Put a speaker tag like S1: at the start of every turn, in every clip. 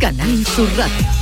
S1: Canal Sur Radio.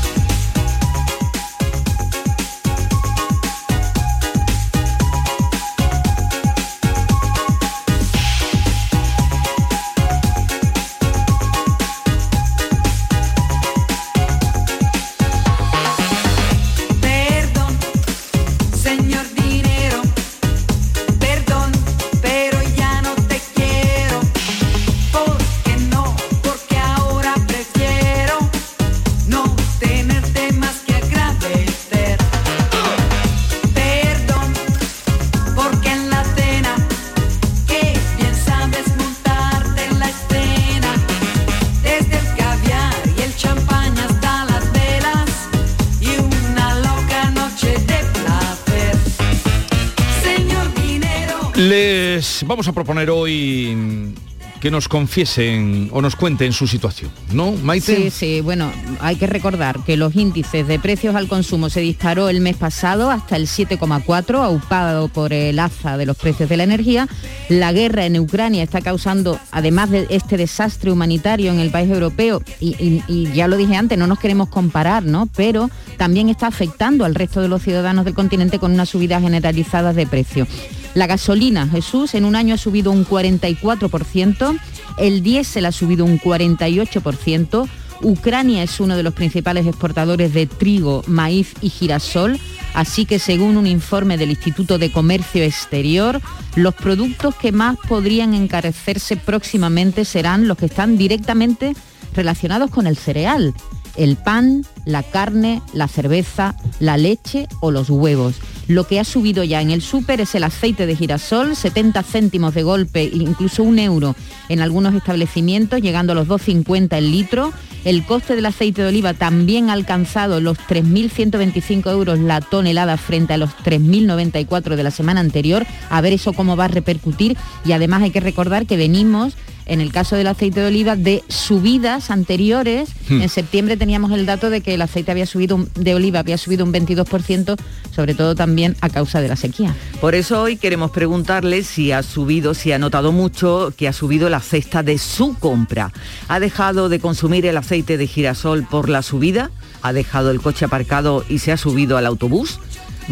S2: Vamos a proponer hoy que nos confiesen o nos cuenten su situación, ¿no, Maite?
S3: Sí, sí, bueno, hay que recordar que los índices de precios al consumo se disparó el mes pasado hasta el 7,4, aupado por el alza de los precios de la energía. La guerra en Ucrania está causando, además de este desastre humanitario en el país europeo, y, y- ya lo dije antes, no nos queremos comparar, ¿no? Pero también está afectando al resto de los ciudadanos del continente con una subida generalizada de precios. La gasolina, Jesús, en un año ha subido un 44%, el diésel ha subido un 48%, Ucrania es uno de los principales exportadores de trigo, maíz y girasol, así que según un informe del Instituto de Comercio Exterior, los productos que más podrían encarecerse próximamente serán los que están directamente relacionados con el cereal, el pan, la carne, la cerveza, la leche o los huevos. Lo que ha subido ya en el súper es el aceite de girasol, 70 céntimos de golpe, incluso un euro en algunos establecimientos, llegando a los 2,50 el litro. El coste del aceite de oliva también ha alcanzado los 3.125 euros la tonelada frente a los 3.094 de la semana anterior. A ver eso cómo va a repercutir. Y además hay que recordar que venimos en el caso del aceite de oliva, de subidas anteriores.
S4: Hmm.
S3: En septiembre teníamos el dato de que el aceite había subido de oliva había subido un 22%, sobre todo también a causa de la sequía.
S4: Por eso hoy queremos preguntarle si ha subido, si ha notado mucho que ha subido la cesta de su compra. ¿Ha dejado de consumir el aceite de girasol por la subida? ¿Ha dejado el coche aparcado y se ha subido al autobús?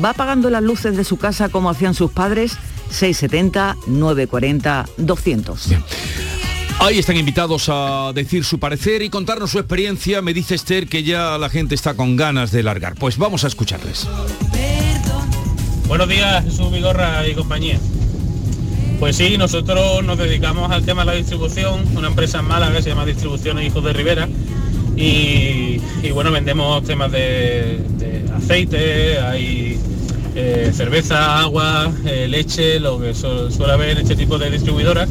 S4: ¿Va apagando las luces de su casa como hacían sus padres? 670 940 200.
S2: Ahí están invitados a decir su parecer y contarnos su experiencia. Me dice Esther que ya la gente está con ganas de largar. Pues vamos a escucharles.
S5: Buenos días, Jesús Vigorra y compañía. Pues sí, nosotros nos dedicamos al tema de la distribución, una empresa en Málaga que se llama Distribuciones Hijos de Rivera. Y, bueno, vendemos temas de, aceite, hay eh, cerveza, agua, eh, leche, lo que su- suele haber en este tipo de distribuidoras.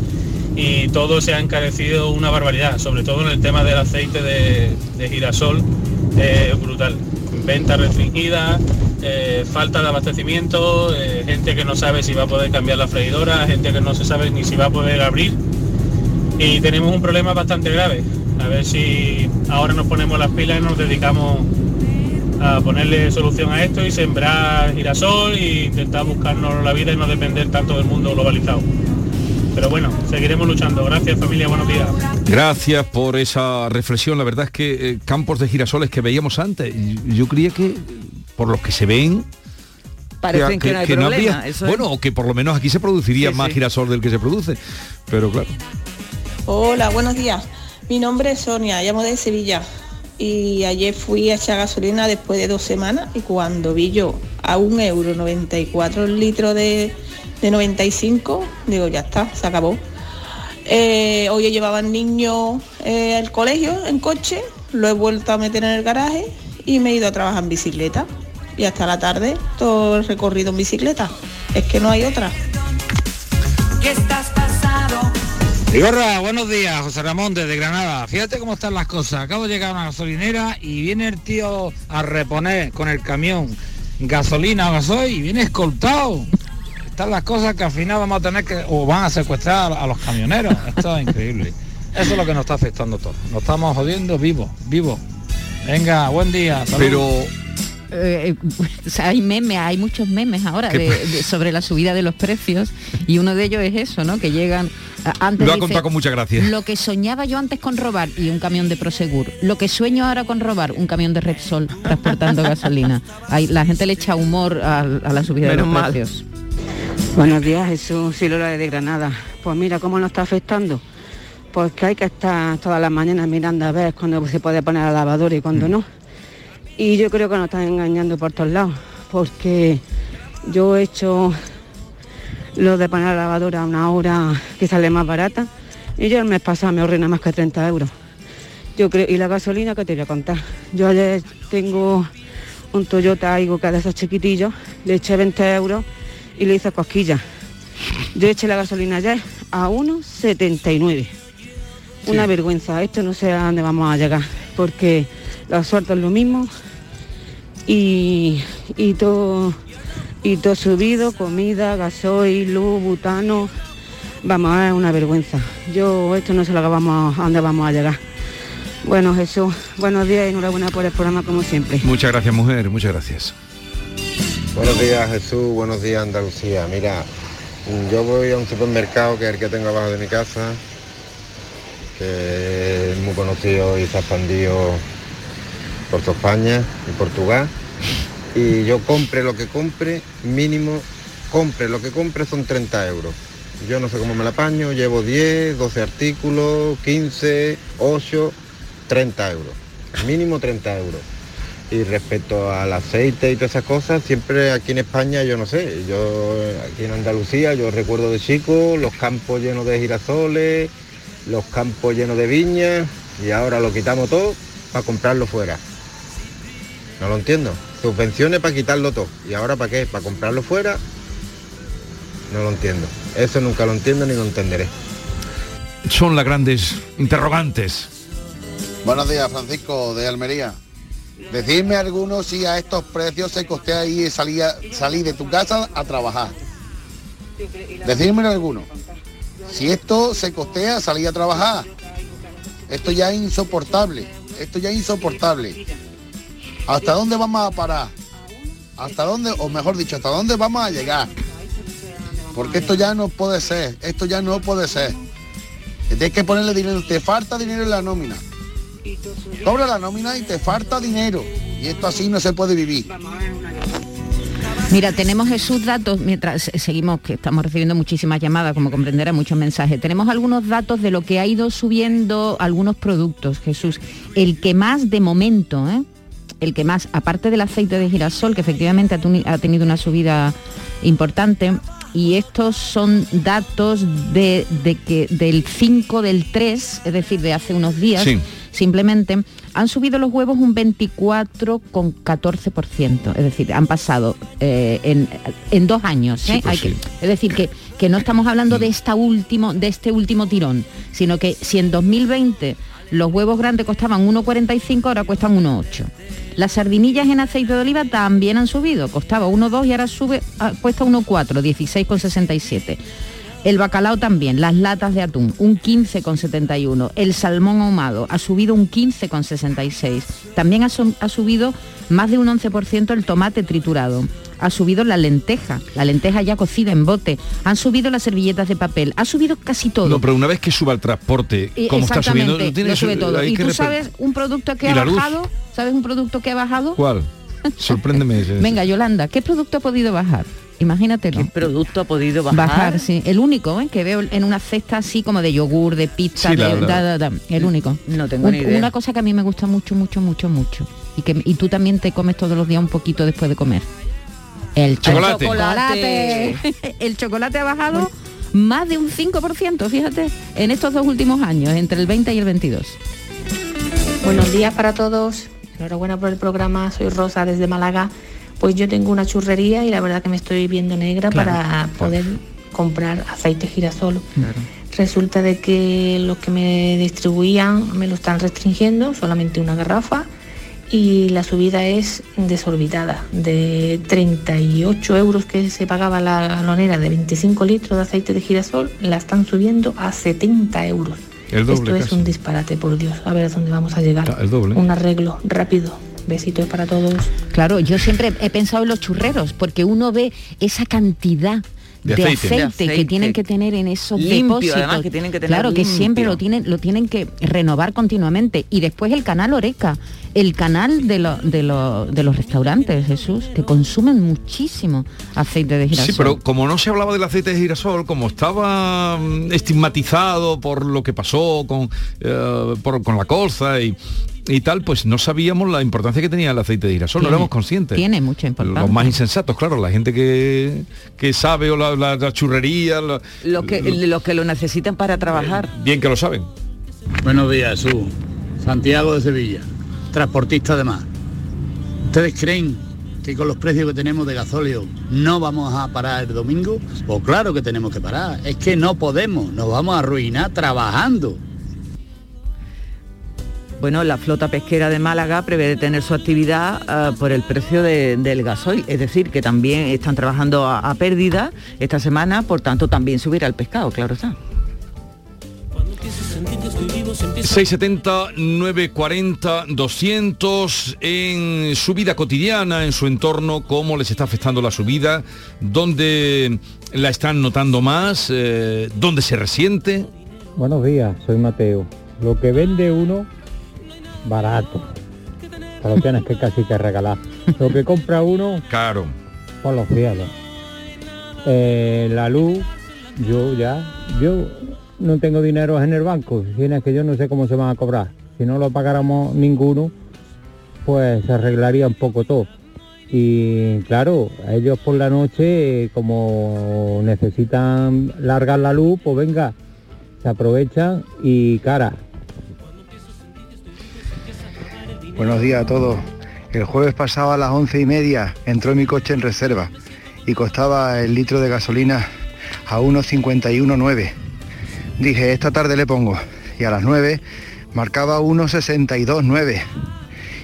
S5: Y todo se ha encarecido una barbaridad, sobre todo en el tema del aceite de, de girasol, eh, brutal. Venta restringida, eh, falta de abastecimiento, eh, gente que no sabe si va a poder cambiar la freidora, gente que no se sabe ni si va a poder abrir. Y tenemos un problema bastante grave. A ver si ahora nos ponemos las pilas y nos dedicamos a ponerle solución a esto y sembrar girasol e intentar buscarnos la vida y no depender tanto del mundo globalizado. Pero bueno, seguiremos luchando. Gracias familia, buenos días.
S2: Gracias por esa reflexión. La verdad es que eh, campos de girasoles que veíamos antes, yo creía que por los que se ven...
S4: Parecen que, no hay problema.
S2: habría-
S4: eso es.
S2: bueno, o que por lo menos aquí se produciría
S4: Sí,
S2: más
S4: sí.
S2: girasol del que se produce. Pero claro.
S6: Hola, buenos días. Mi nombre es Sonia, llamo de Sevilla. Y ayer fui a echar gasolina después de dos semanas y cuando vi yo a un euro 94 el litro de, de 95, digo, ya está, se acabó. Eh, hoy llevaba al niño eh, al colegio en coche, lo he vuelto a meter en el garaje y me he ido a trabajar en bicicleta. Y hasta la tarde todo el recorrido en bicicleta. Es que no hay otra.
S7: que estás pasado
S8: Vigorra, buenos días, José Ramón desde Granada. Fíjate cómo están las cosas. Acabo de llegar a una gasolinera y viene el tío a reponer con el camión gasolina o gasoil y viene escoltado. Están las cosas que al final vamos a tener que, o van a secuestrar a los camioneros. Esto es increíble. Eso es lo que nos está afectando todo. Nos estamos jodiendo vivos, vivos. Venga, buen día. salud.
S2: Pero
S3: Eh, o sea, hay memes, hay muchos memes ahora
S2: ¿Qué
S3: de-
S2: pa-
S3: de- sobre la subida de los precios y uno de ellos es eso, ¿no? Que llegan antes
S2: lo ha
S3: dice,
S2: contado con mucha gracia.
S3: Lo que soñaba yo antes con robar y un camión de Prosegur. Lo que sueño ahora con robar, un camión de Repsol transportando gasolina. Ahí, la gente le echa humor a, a la subida de los
S4: mal.
S3: precios.
S9: Buenos días, Jesús y Lola de Granada. Pues mira cómo nos está afectando. Pues que hay que estar todas las mañanas mirando a ver cuándo se puede poner la lavadora y cuándo no. Y yo creo que nos están engañando por todos lados, porque yo he hecho lo de poner la lavadora a una hora que sale más barata y yo el mes pasado me ahorré más que 30 euros. Yo creo, y la gasolina que te voy a contar. Yo ayer tengo un Toyota es de esos chiquitillos, le eché 20 euros y le hice cosquillas. Yo eché la gasolina ayer a 1,79. Una vergüenza, esto no sé a dónde vamos a llegar, porque los sueltos es lo mismo y, y todo y todo subido, comida, gasoil, luz, butano. Vamos, es una vergüenza. Yo esto no sé lo que vamos, a dónde vamos a llegar. Bueno, Jesús, buenos días y enhorabuena por el programa como siempre.
S2: Muchas gracias, mujer, muchas gracias.
S10: Buenos días Jesús, buenos días Andalucía. Mira, yo voy a un supermercado que es el que tengo abajo de mi casa, que es muy conocido y se ha expandido por España y Portugal. Y yo compre lo que compre, mínimo, compre lo que compre son 30 euros. Yo no sé cómo me la apaño, llevo 10, 12 artículos, 15, 8, 30 euros. Mínimo 30 euros. Y respecto al aceite y todas esas cosas, siempre aquí en España, yo no sé, yo aquí en Andalucía, yo recuerdo de chico, los campos llenos de girasoles, los campos llenos de viñas, y ahora lo quitamos todo para comprarlo fuera. No lo entiendo. Subvenciones para quitarlo todo. ¿Y ahora para qué? ¿Para comprarlo fuera? No lo entiendo. Eso nunca lo entiendo ni lo entenderé.
S2: Son las grandes interrogantes.
S11: Buenos días, Francisco de Almería. Decidme alguno si a estos precios se costea ir salir, salir de tu casa a trabajar. Decídmelo alguno. Si esto se costea salir a trabajar. Esto ya es insoportable. Esto ya es insoportable. ¿Hasta dónde vamos a parar? ¿Hasta dónde, o mejor dicho, hasta dónde vamos a llegar? Porque esto ya no puede ser. Esto ya no puede ser. Tienes que ponerle dinero. Te falta dinero en la nómina. Cobra la nómina y te falta dinero. Y esto así no se puede vivir.
S3: Mira, tenemos Jesús datos, mientras seguimos, que estamos recibiendo muchísimas llamadas, como comprenderá, muchos mensajes. Tenemos algunos datos de lo que ha ido subiendo algunos productos, Jesús. El que más de momento, ¿eh? el que más, aparte del aceite de girasol, que efectivamente ha, tenido una subida importante, y estos son datos de, de que del 5 del 3, es decir, de hace unos días,
S2: Sí.
S3: simplemente han subido los huevos un 24,14%, es decir, han pasado eh, en, en dos años.
S2: Sí,
S3: ¿eh?
S2: pues
S3: Hay que-
S2: sí.
S3: es decir, que, que no estamos hablando de, esta último, de este último tirón, sino que si en 2020 los huevos grandes costaban 1,45, ahora cuestan 1,8. Las sardinillas en aceite de oliva también han subido, costaba 1,2 y ahora sube, ah, cuesta 1,4, 16,67. El bacalao también, las latas de atún, un 15,71. El salmón ahumado ha subido un 15,66. También ha, su- ha subido más de un 11% el tomate triturado. Ha subido la lenteja, la lenteja ya cocida en bote. Han subido las servilletas de papel. Ha subido casi todo.
S2: No, pero una vez que suba el transporte,
S3: Y-
S2: ¿cómo está subiendo?
S3: Exactamente,
S2: Tiene
S3: lo
S2: que
S3: sube
S2: su-
S3: todo. ¿Y tú sabes un producto que
S2: ¿Y
S3: ha
S2: luz?
S3: bajado? ¿Sabes un producto que ha bajado?
S2: ¿Cuál? Sorpréndeme. ese.
S3: Venga, Yolanda, ¿qué producto ha podido bajar? Imagínatelo.
S4: ¿Qué producto ha podido bajar?
S3: Bajar, sí. El único ¿eh? que veo en una cesta así como de yogur, de pizza,
S4: Sí, la
S3: de,
S4: verdad.
S3: da, da, da. el único.
S4: No tengo
S3: Un-
S4: ni idea.
S3: Una cosa que a mí me gusta mucho, mucho, mucho, mucho. Y que y tú también te comes todos los días un poquito después de comer. El
S2: Chocolate.
S3: chocolate. el chocolate ha bajado más de un 5%, fíjate, en estos dos últimos años, entre el 20 y el 22.
S12: Buenos días para todos. Enhorabuena por el programa. Soy Rosa desde Málaga. Pues yo tengo una churrería y la verdad que me estoy viendo negra
S3: Claro,
S12: para poder comprar aceite girasol. Resulta de que los que me distribuían me lo están restringiendo, solamente una garrafa, y la subida es desorbitada. De 38 euros que se pagaba la galonera de 25 litros de aceite de girasol, la están subiendo a 70 euros.
S2: El doble
S12: Esto es un disparate, por Dios. A ver a dónde vamos a llegar.
S2: El doble.
S12: Un arreglo rápido. Besitos para todos.
S3: Claro, yo siempre he pensado en los churreros, porque uno ve esa cantidad
S4: De
S3: de,
S4: aceite.
S3: aceite,
S4: De aceite.
S3: que tienen que tener en esos
S4: Limpio,
S3: depósitos.
S4: además, que tienen que tener
S3: claro, que siempre lo tienen, lo tienen que renovar continuamente. Y después el canal Oreca, el canal de, lo- de, lo- de los restaurantes, Jesús, que consumen muchísimo aceite de girasol.
S2: Sí, pero como no se hablaba del aceite de girasol, como estaba mm, estigmatizado por lo que pasó con, eh, por- con la colza y, y tal, pues no sabíamos la importancia que tenía el aceite de girasol, no
S3: Tiene-
S2: éramos conscientes.
S3: Tiene mucha importancia.
S2: Los más insensatos, claro, la gente que, que sabe o la, la- la churrería, la-
S4: Los que, los que lo necesitan para trabajar.
S2: bien que lo saben.
S13: Buenos días, Jesús. Santiago de Sevilla, transportista además. ¿Ustedes creen que con los precios que tenemos de gasóleo no vamos a parar el domingo? Pues claro que tenemos que parar. Es que no podemos, nos vamos a arruinar trabajando.
S4: Bueno, la flota pesquera de Málaga prevé detener su actividad ah, por el precio de- del gasoil, es decir, que también están trabajando a, a pérdida esta semana, por tanto también subirá el pescado, claro está.
S2: 670 940 200 en su vida cotidiana, en su entorno, cómo les está afectando la subida, dónde la están notando más, eh, dónde se resiente.
S14: Buenos días, soy Mateo. Lo que vende uno, barato. Te lo tienes que casi que regalar. Lo que compra uno,
S2: Caro.
S14: por los cielos. Eh, la luz, yo ya, yo no tengo dinero en el banco, si es que yo no sé cómo se van a cobrar. Si no lo pagáramos ninguno, pues se arreglaría un poco todo. Y claro, ellos por la noche, como necesitan largar la luz, pues venga, se aprovechan y cara.
S15: Buenos días a todos. El jueves pasado a las once y media entró mi coche en reserva y costaba el litro de gasolina a 1,51,9. Dije, esta tarde le pongo. Y a las 9 marcaba 1,62,9.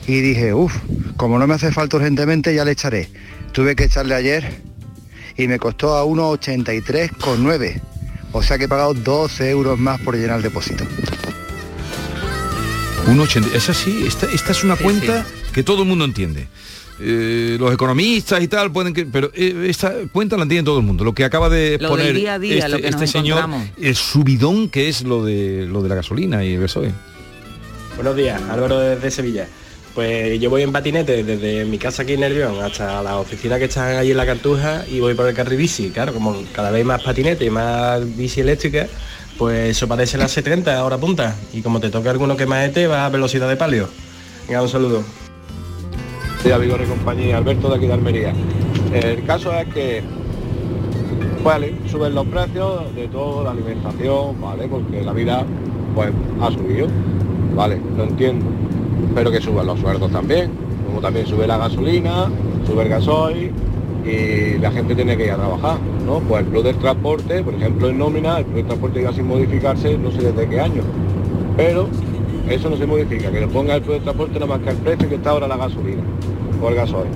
S15: Y dije, uff, como no me hace falta urgentemente ya le echaré. Tuve que echarle ayer y me costó a 1,83,9. O sea que he pagado 12 euros más por llenar el depósito.
S2: 1,80. Es así, esta, esta es una cuenta que todo el mundo entiende. Eh, los economistas y tal pueden que pero eh, esta cuenta la entiende todo el mundo lo que acaba de
S4: Lo
S2: poner
S4: del día a día,
S2: este,
S4: lo que nos
S2: este señor el subidón que es lo de lo de la gasolina y el gasoil
S16: Buenos días, Álvaro desde Sevilla. Pues yo voy en patinete desde mi casa aquí en Nervión hasta la oficina que están allí en la Cartuja y voy por el carril bici. Claro, como cada vez más patinete y más bici eléctrica, pues eso parece la 70 ahora punta. Y como te toca alguno que maete, va a velocidad de palio. Venga, un saludo.
S17: de Vigor y compañía, Alberto de aquí de Almería. El caso es que, vale, suben los precios de todo, la alimentación, vale, porque la vida pues ha subido, vale, lo entiendo, pero que suban los sueldos también, como también sube la gasolina, sube el gasoil y la gente tiene que ir a trabajar, ¿no? Pues el Club del Transporte, por ejemplo en nómina, el Club del Transporte iba sin modificarse no sé desde qué año, pero eso no se modifica, que lo ponga el Club del Transporte nada más que el precio que está ahora la gasolina o el gasoil.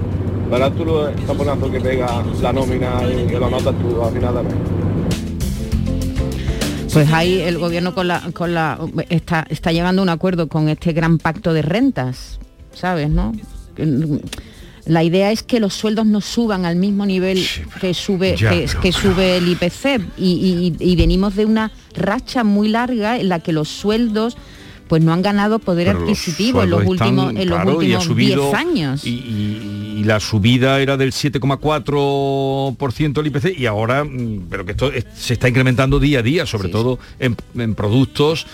S17: Verás tú los taponazos que pega la nómina y que lo notas tú al final de.
S3: Pues ahí el gobierno con la, con la está, está llevando un acuerdo con este gran pacto de rentas, ¿sabes? ¿No? La idea es que los sueldos no suban al mismo nivel que sube
S2: ya,
S3: que, sube el IPC y, y- y venimos de una racha muy larga en la que los sueldos pues no han ganado poder
S2: Pero los
S3: adquisitivo en los últimos en los
S2: claro,
S3: últimos
S2: subido
S3: 10 años.
S2: Y, y- y la subida era del 7,4% del IPC y ahora, mm, pero que esto es- se está incrementando día a día, sobre todo en, en productos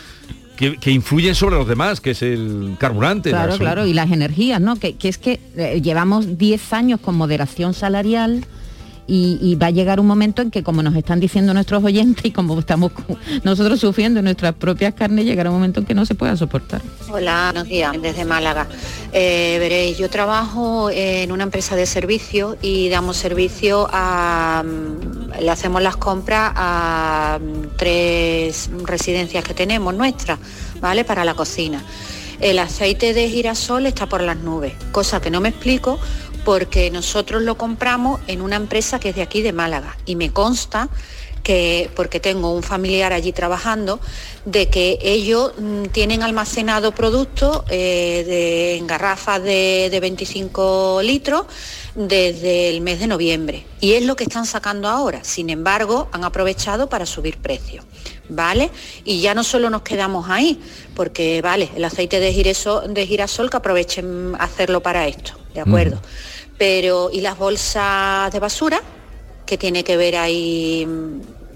S2: que, que influyen sobre los demás, que es el carburante. la
S3: Claro, claro, y las energías, ¿no? Que, que es que eh, llevamos 10 años con moderación salarial y, va a llegar un momento en que como nos están diciendo nuestros oyentes y como estamos nosotros sufriendo en nuestras propias carnes, llegará un momento en que no se pueda soportar.
S18: Hola, buenos días, desde Málaga. Eh, veréis, yo trabajo en una empresa de servicio y damos servicio a... mm, le hacemos las compras a mm, tres residencias que tenemos nuestras, ¿vale? Para la cocina. El aceite de girasol está por las nubes, cosa que no me explico porque nosotros lo compramos en una empresa que es de aquí de Málaga. Y me consta que, porque tengo un familiar allí trabajando, de que ellos mm, tienen almacenado productos eh, de- en garrafas de, de 25 litros desde el mes de noviembre. Y es lo que están sacando ahora. Sin embargo, han aprovechado para subir precios. ¿Vale? Y ya no solo nos quedamos ahí, porque vale, el aceite de girasol, de girasol que aprovechen hacerlo para esto, ¿de acuerdo? Pero, ¿y las bolsas de basura? que tiene que ver ahí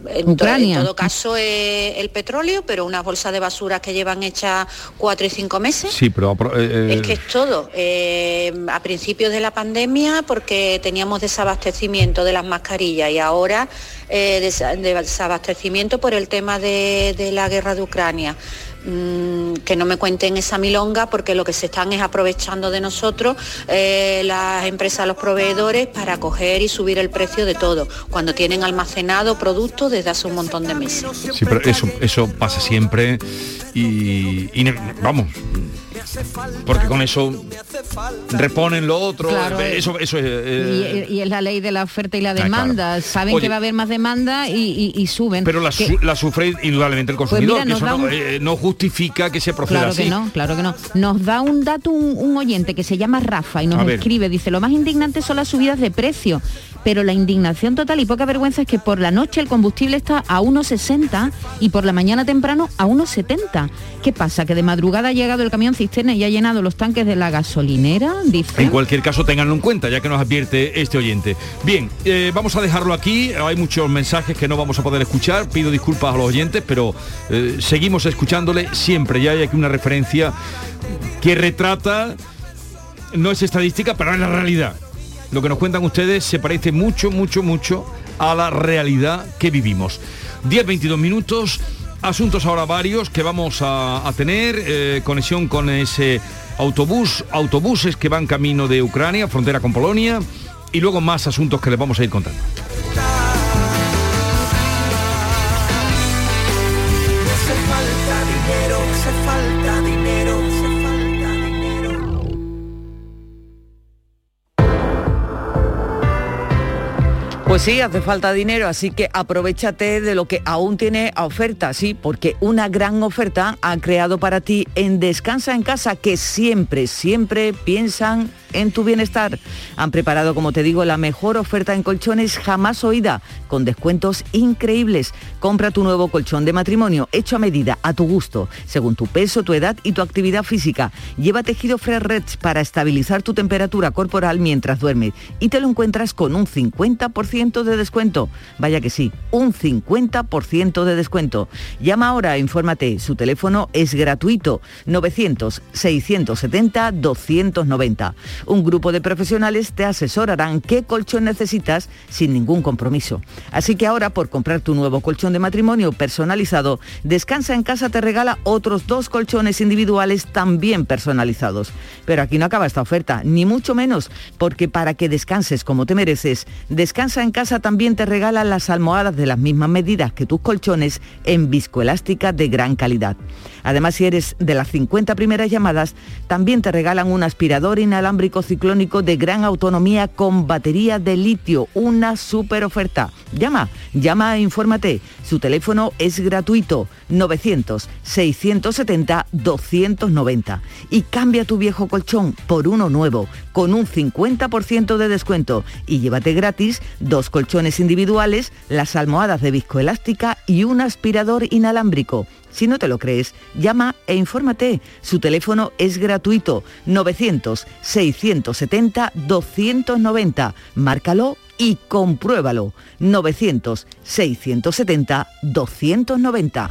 S18: en, to- en
S3: Ucrania.
S18: todo caso eh, el petróleo, pero unas bolsas de basura que llevan hechas cuatro y cinco meses.
S2: Sí, pero... eh, eh,
S18: Es que es todo. Eh, a principios de la pandemia, porque teníamos desabastecimiento de las mascarillas y ahora eh, desa- desabastecimiento por el tema de, de la guerra de Ucrania. Mm, que no me cuenten esa milonga porque lo que se están es aprovechando de nosotros eh, las empresas, los proveedores para coger y subir el precio de todo, cuando tienen almacenado productos desde hace un montón de meses.
S2: Sí, pero eso, eso pasa siempre y, vamos, porque con eso reponen lo otro,
S3: Claro.
S2: eso, eso es... eh,
S3: Y, y es la ley de la oferta y la demanda.
S2: claro.
S3: Saben
S2: Oye.
S3: que va a haber más demanda y, y- y suben.
S2: pero la,
S3: Que-
S2: su- la sufre indudablemente el
S3: Pues
S2: consumidor,
S3: mira,
S2: que
S3: nos
S2: eso
S3: da
S2: no,
S3: un-
S2: eh, no justifica que se proceda
S3: Claro
S2: así.
S3: que no, claro que no. Nos da un dato un, un oyente que se llama Rafa y nos
S2: A ver.
S3: escribe, dice, lo más indignante son las subidas de precio, pero la indignación total y poca vergüenza es que por la noche el combustible está a 1,60 y por la mañana temprano a 1,70. ¿Qué pasa? ¿Que de madrugada ha llegado el camión cisterna y ha llenado los tanques de la gasolinera?
S2: En cualquier caso, ténganlo en cuenta, ya que nos advierte este oyente. Bien, eh, vamos a dejarlo aquí. Hay muchos mensajes que no vamos a poder escuchar. Pido disculpas a los oyentes, pero eh, seguimos escuchándole siempre. Ya hay aquí una referencia que retrata, no es estadística, pero es la realidad. Lo que nos cuentan ustedes se parece mucho, mucho, mucho a la realidad que vivimos. 10-22 minutos. Asuntos ahora varios que vamos a, tener, eh, conexión con ese autobús, autobuses que van camino de Ucrania, frontera con Polonia, y luego más asuntos que les vamos a ir contando.
S4: Pues sí, hace falta dinero, así que aprovechate de lo que aún tiene a oferta, sí, porque una gran oferta ha creado para ti en Descansa en Casa, que siempre, siempre piensan en tu bienestar. Han preparado, como te digo, la mejor oferta en colchones jamás oída, con descuentos increíbles. Compra tu nuevo colchón de matrimonio hecho a medida, a tu gusto, según tu peso, tu edad y tu actividad física. Lleva tejido Fresh Reds para estabilizar tu temperatura corporal mientras duermes y te lo encuentras con un 50% de descuento. Vaya que sí, un 50% de descuento. Llama ahora, infórmate. Su teléfono es gratuito. 900-670-290. Un grupo de profesionales te asesorarán qué colchón necesitas sin ningún compromiso. Así que ahora, por comprar tu nuevo colchón de matrimonio personalizado, Descansa en casa te regala otros dos colchones individuales también personalizados. Pero aquí no acaba esta oferta, ni mucho menos, porque para que descanses como te mereces, Descansa en casa también te regala las almohadas de las mismas medidas que tus colchones en viscoelástica de gran calidad. Además, si eres de las 50 primeras llamadas, también te regalan un aspirador inalámbrico ciclónico de gran autonomía con batería de litio, una super oferta. Llama, llama e infórmate. Su teléfono es gratuito, 900-670-290. Y cambia tu viejo colchón por uno nuevo, con un 50% de descuento. Y llévate gratis dos colchones individuales, las almohadas de viscoelástica y un aspirador inalámbrico. Si no te lo crees, llama e infórmate. Su teléfono es gratuito, 900-670-290. Márcalo y compruébalo. 900-670-290.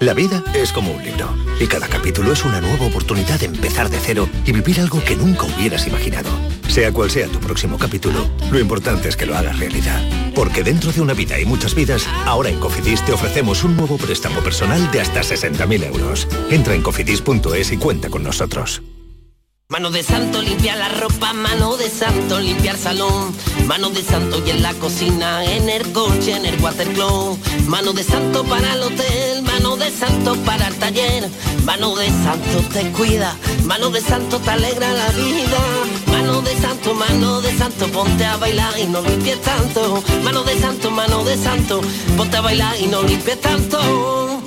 S19: La vida es como un libro y cada capítulo es una nueva oportunidad de empezar de cero y vivir algo que nunca hubieras imaginado. Sea cual sea tu próximo capítulo, lo importante es que lo hagas realidad. Porque dentro de una vida y muchas vidas, ahora en Cofidis te ofrecemos un nuevo préstamo personal de hasta 60.000 euros. Entra en cofidis.es y cuenta con nosotros.
S20: Mano de santo limpia la ropa, mano de santo limpiar salón, mano de santo y en la cocina, en el coche, en el watercloak, mano de santo para el hotel, mano de santo para el taller, mano de santo te cuida, mano de santo te alegra la vida, mano de santo, mano de santo, ponte a bailar y no limpies tanto, mano de santo, mano de santo, ponte a bailar y no limpies tanto.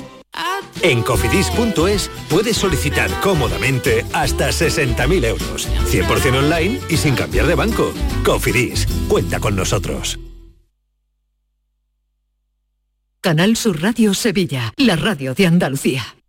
S19: En cofidis.es puedes solicitar cómodamente hasta 60.000 euros, 100% online y sin cambiar de banco. Cofidis, cuenta con nosotros.
S1: Canal Sur Radio Sevilla, la radio de Andalucía.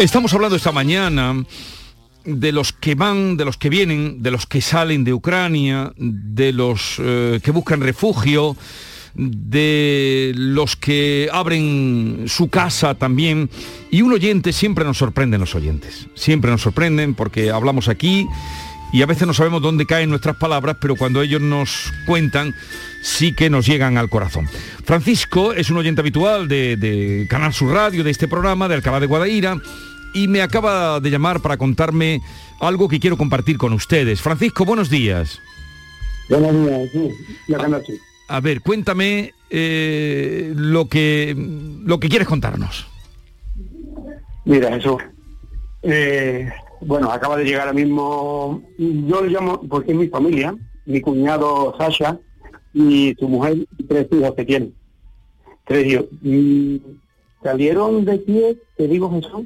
S2: Estamos hablando esta mañana de los que van, de los que vienen, de los que salen de Ucrania, de los eh, que buscan refugio, de los que abren su casa también. Y un oyente, siempre nos sorprenden los oyentes, siempre nos sorprenden porque hablamos aquí y a veces no sabemos dónde caen nuestras palabras, pero cuando ellos nos cuentan, sí que nos llegan al corazón. Francisco es un oyente habitual de, Canal Sur Radio, de este programa, de Alcalá de Guadaira, y me acaba de llamar para contarme algo que quiero compartir con ustedes. Francisco, buenos días.
S21: Buenos días, sí, ya noche.
S2: A ver, cuéntame eh, lo, que, lo que quieres contarnos.
S21: Mira, Jesús. eh, bueno, acaba de llegar ahora mismo, yo le llamo, porque es mi familia, mi cuñado Sasha y su mujer, y tres hijos que tienen. Tres hijos. Y salieron de Kiev, te digo Jesús,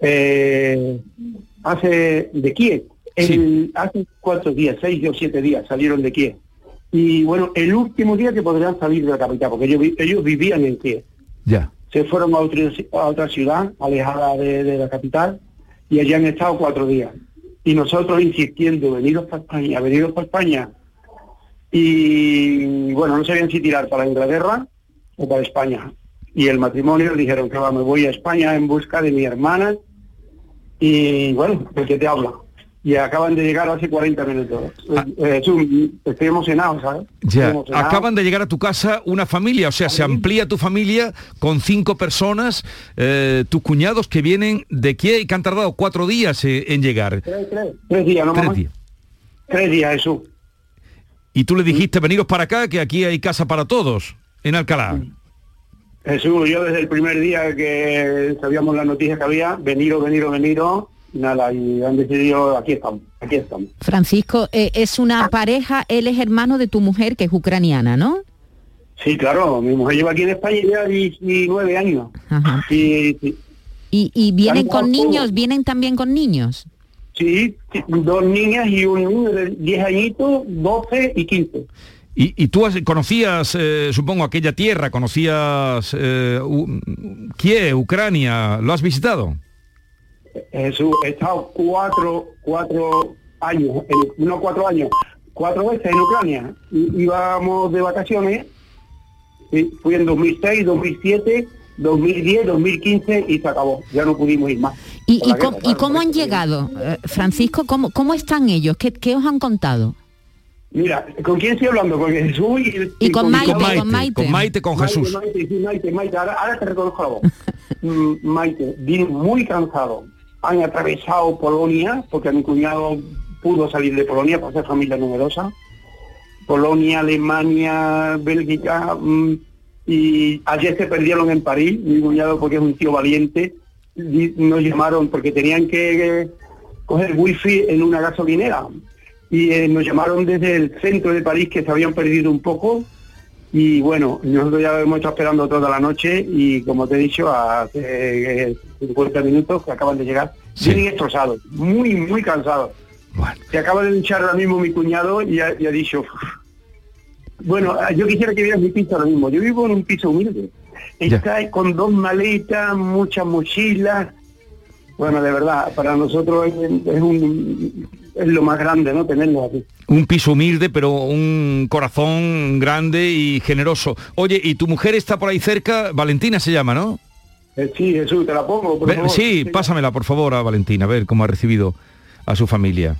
S21: eh, hace de Kiev, el- hace cuatro días, seis o siete días salieron de Kiev. Y bueno, el último día que podrían salir de la capital, porque ellos, ellos vivían en Kiev.
S2: Ya.
S21: Se fueron a otra, a otra ciudad, alejada de, de la capital, y allí han estado cuatro días. Y nosotros insistiendo, venidos para España, venidos para España. Y bueno, no sabían si tirar para Inglaterra o para España. Y el matrimonio dijeron que va, me voy a España en busca de mi hermana. Y bueno, ¿de qué te habla? y acaban de llegar hace 40 minutos. Eh, es un- estoy emocionado, ¿sabes?
S2: Ya,
S21: emocionado.
S2: acaban de llegar a tu casa una familia, o sea, se amplía tu familia con cinco personas, eh, tus cuñados que vienen de Kiev y que han tardado cuatro días eh, en llegar.
S21: Tres, tres, tres días, ¿no,
S2: Tres
S21: mamá?
S2: días.
S21: Tres días, Jesús.
S2: Y tú le dijiste, veniros para acá, que aquí hay casa para todos, en Alcalá.
S21: Jesús, yo desde el primer día que sabíamos la noticia que había, venido, venido, venido, nada, y han decidido, aquí estamos, aquí estamos.
S3: Francisco, eh, es una pareja, él es hermano de tu mujer, que es ucraniana, ¿no?
S21: Sí, claro, mi mujer lleva aquí en España ya 19 años.
S3: Ajá.
S21: Y, sí,
S3: Y, y vienen con niños,
S21: todos.
S3: vienen también con niños.
S21: sí, sí, dos niñas y un niño de 10 añitos, 12 y 15.
S2: Y, y tú has- conocías, eh, supongo, aquella tierra, conocías eh, U- Kiev, Ucrania, ¿lo has visitado?
S21: Jesús, he estado cuatro, cuatro años, en- no cuatro años, cuatro veces en Ucrania. I- Íbamos de vacaciones, y fui en 2006, 2007, 2010, 2015 y se acabó. Ya no pudimos ir más.
S3: ¿Y, y
S21: la
S3: cómo,
S21: guerra,
S3: y cómo han llegado? Eh, Francisco, ¿cómo, ¿cómo están ellos? ¿Qué, qué os han contado?
S21: Mira, ¿con quién estoy hablando? Porque Jesús y,
S3: Y con Maite,
S21: mi mamá.
S3: con Maite.
S2: con Maite, con Jesús.
S21: Maite, sí, Maite, Maite, ahora, ahora te reconozco la voz. Mm, Maite, vino muy cansado. Han atravesado Polonia, porque mi cuñado pudo salir de Polonia para ser familia numerosa. Polonia, Alemania, Bélgica, mm, y ayer se perdieron en París, mi cuñado porque es un tío valiente, nos llamaron porque tenían que eh, coger wifi en una gasolinera y eh, nos llamaron desde el centro de París que se habían perdido un poco y bueno, nosotros ya hemos estado esperando toda la noche y como te he dicho, hace eh, 50 minutos que acaban de llegar, vienen destrozados, muy, muy cansados. Se acaba de luchar ahora mismo mi cuñado y ha, y ha dicho, bueno, yo quisiera que vieras mi piso ahora mismo, yo vivo en un piso humilde, está con dos maletas, muchas mochilas, bueno, de verdad, para nosotros es, es un, es lo más grande, ¿no? Tenerlos aquí.
S2: Un piso humilde, pero un corazón grande y generoso. Oye, ¿y tu mujer está por ahí cerca? Valentina se llama, ¿no?
S21: Eh, sí, Jesús, te la pongo, por
S2: Ve-
S21: favor.
S2: sí, pásamela, por favor, a Valentina, a ver cómo ha recibido a su familia.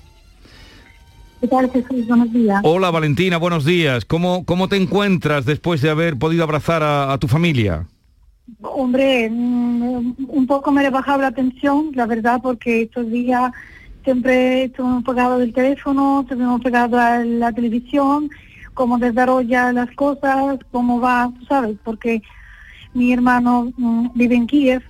S22: ¿Qué tal, Jesús? Buenos días.
S2: Hola, Valentina, buenos días. ¿Cómo, cómo te encuentras después de haber podido abrazar a, a tu familia?
S22: Hombre, mm, un poco me he bajado la tensión, la verdad, porque estos días siempre estuvimos pegados del teléfono, estuvimos pegados a la televisión, cómo desarrolla las cosas, cómo va, tú sabes, porque mi hermano mm, vive en Kiev,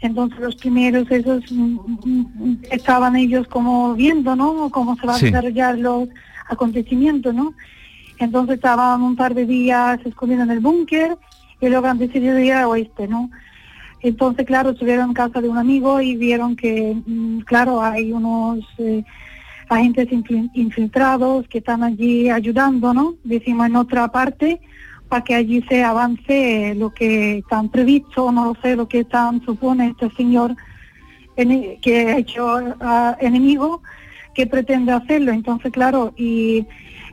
S22: entonces los primeros esos mm, estaban ellos como viendo, ¿no? Cómo se van
S23: Sí.
S22: a desarrollar los acontecimientos, ¿no? Entonces estaban un par de días escondidos en el búnker y luego han decidido ir al oeste, ¿no? Entonces, claro, estuvieron en casa de un amigo y vieron que, mm, claro, hay unos eh, agentes infil- infiltrados que están allí ayudando, ¿no? Decimos en otra parte, para que allí se avance lo que están previsto, no lo sé, lo que tan supone este señor que ha hecho ah, enemigo, que pretende hacerlo. Entonces, claro, y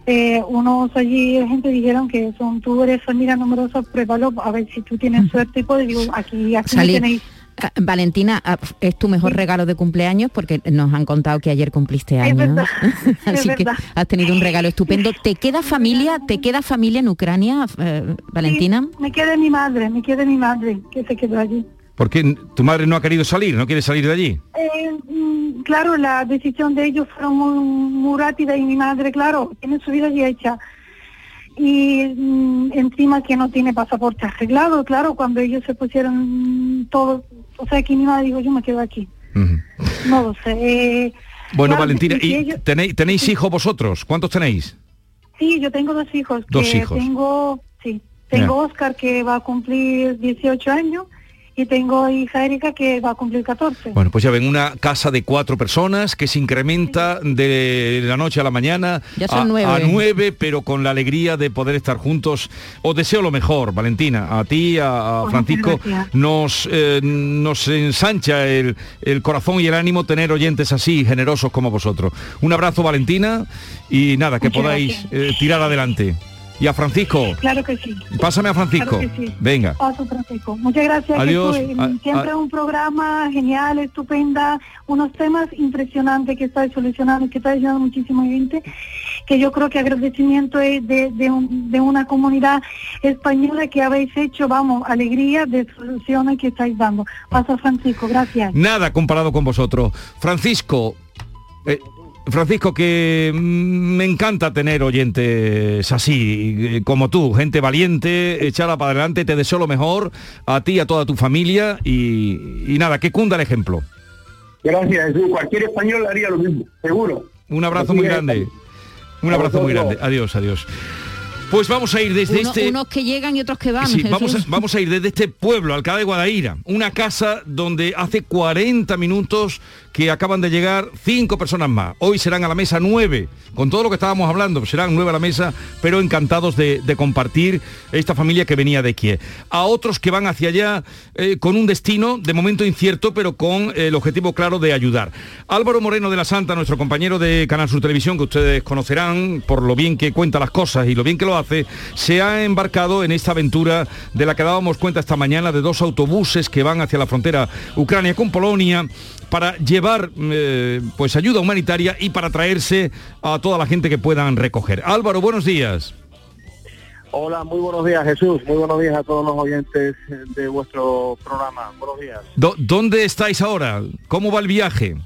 S22: eh, unos allí gente dijeron que son tú eres familia numerosa, pruébalo, a ver si tú tienes suerte y pues digo, aquí, aquí
S3: Salir.
S22: tenéis.
S3: Ah, Valentina, ah, es tu mejor regalo de cumpleaños porque nos han contado que ayer cumpliste años. Así que has tenido un regalo estupendo. ¿Te queda familia? ¿Te queda familia en Ucrania, eh, Valentina?
S22: Sí, me queda mi madre, me queda mi madre, que se quedó allí.
S2: Porque tu madre no ha querido salir, no quiere salir de allí.
S22: Eh, mm, claro, la decisión de ellos fue muy, muy rápida y mi madre, claro, tiene su vida ya hecha. Y mm, encima que no tiene pasaporte arreglado, claro, cuando ellos se pusieron todo, o sea, que mi madre dijo, yo me quedo aquí. No lo sé. eh,
S2: Bueno,
S22: claro,
S2: Valentina, ¿y
S22: ellos-
S2: tenéis, tenéis hijos vosotros? ¿Cuántos tenéis?
S22: Sí, yo tengo dos hijos.
S2: Dos
S22: que
S2: hijos.
S22: Tengo, sí, tengo Oscar que va a cumplir 18 años y tengo hija Erika que va a cumplir 14.
S2: Bueno, pues ya ven, una casa de cuatro personas que se incrementa de la noche a la mañana
S3: Ya son
S2: a,
S3: nueve.
S2: a nueve, pero con la alegría de poder estar juntos. Os deseo lo mejor, Valentina. A ti, a, a Francisco, nos, eh, nos ensancha el, el corazón y el ánimo tener oyentes así, generosos como vosotros. Un abrazo, Valentina, y nada, que
S22: Muchas
S2: podáis eh, tirar adelante. Y a Francisco.
S22: Claro que sí.
S2: Pásame a Francisco.
S22: Claro que sí.
S2: Venga.
S22: Paso, Francisco. Muchas gracias.
S2: Adiós. A-
S22: Siempre
S2: a-
S22: un programa genial, estupenda, unos temas impresionantes que estáis solucionando, que está ayudando muchísima gente, que yo creo que agradecimiento es de, de, un- de una comunidad española que habéis hecho, vamos, alegría de soluciones que estáis dando. Paso a Francisco, gracias.
S2: Nada comparado con vosotros. Francisco, eh, Francisco, que mm, me encanta tener oyentes así, eh, como tú, gente valiente, echada para adelante, te deseo lo mejor a ti y a toda tu familia y, y nada, que cunda el ejemplo.
S21: Gracias, Jesús. Cualquier español haría lo mismo, seguro.
S2: Un abrazo
S21: Así
S2: muy grande. Un abrazo muy grande. Adiós, adiós. Pues vamos a ir desde
S3: Uno-
S2: este...
S3: Unos que llegan y otros que van.
S2: Sí, vamos, a, vamos a ir desde este pueblo, Alcalá de Guadaira, una casa donde hace 40 minutos que acaban de llegar cinco personas más. Hoy serán a la mesa nueve, con todo lo que estábamos hablando, serán nueve a la mesa, pero encantados de, de compartir esta familia que venía de Kiev. A otros que van hacia allá eh, con un destino de momento incierto, pero con el objetivo claro de ayudar. Álvaro Moreno de la Santa, nuestro compañero de Canal Sur Televisión, que ustedes conocerán por lo bien que cuenta las cosas y lo bien que lo hace, se ha embarcado en esta aventura de la que dábamos cuenta esta mañana de dos autobuses que van hacia la frontera Ucrania con Polonia para llevar eh, pues ayuda humanitaria y para traerse a toda la gente que puedan recoger. Álvaro, buenos días.
S17: Hola, muy buenos días Jesús, muy buenos días a todos los oyentes de vuestro programa. Buenos días.
S2: Do- ¿Dónde estáis ahora? ¿Cómo va el viaje?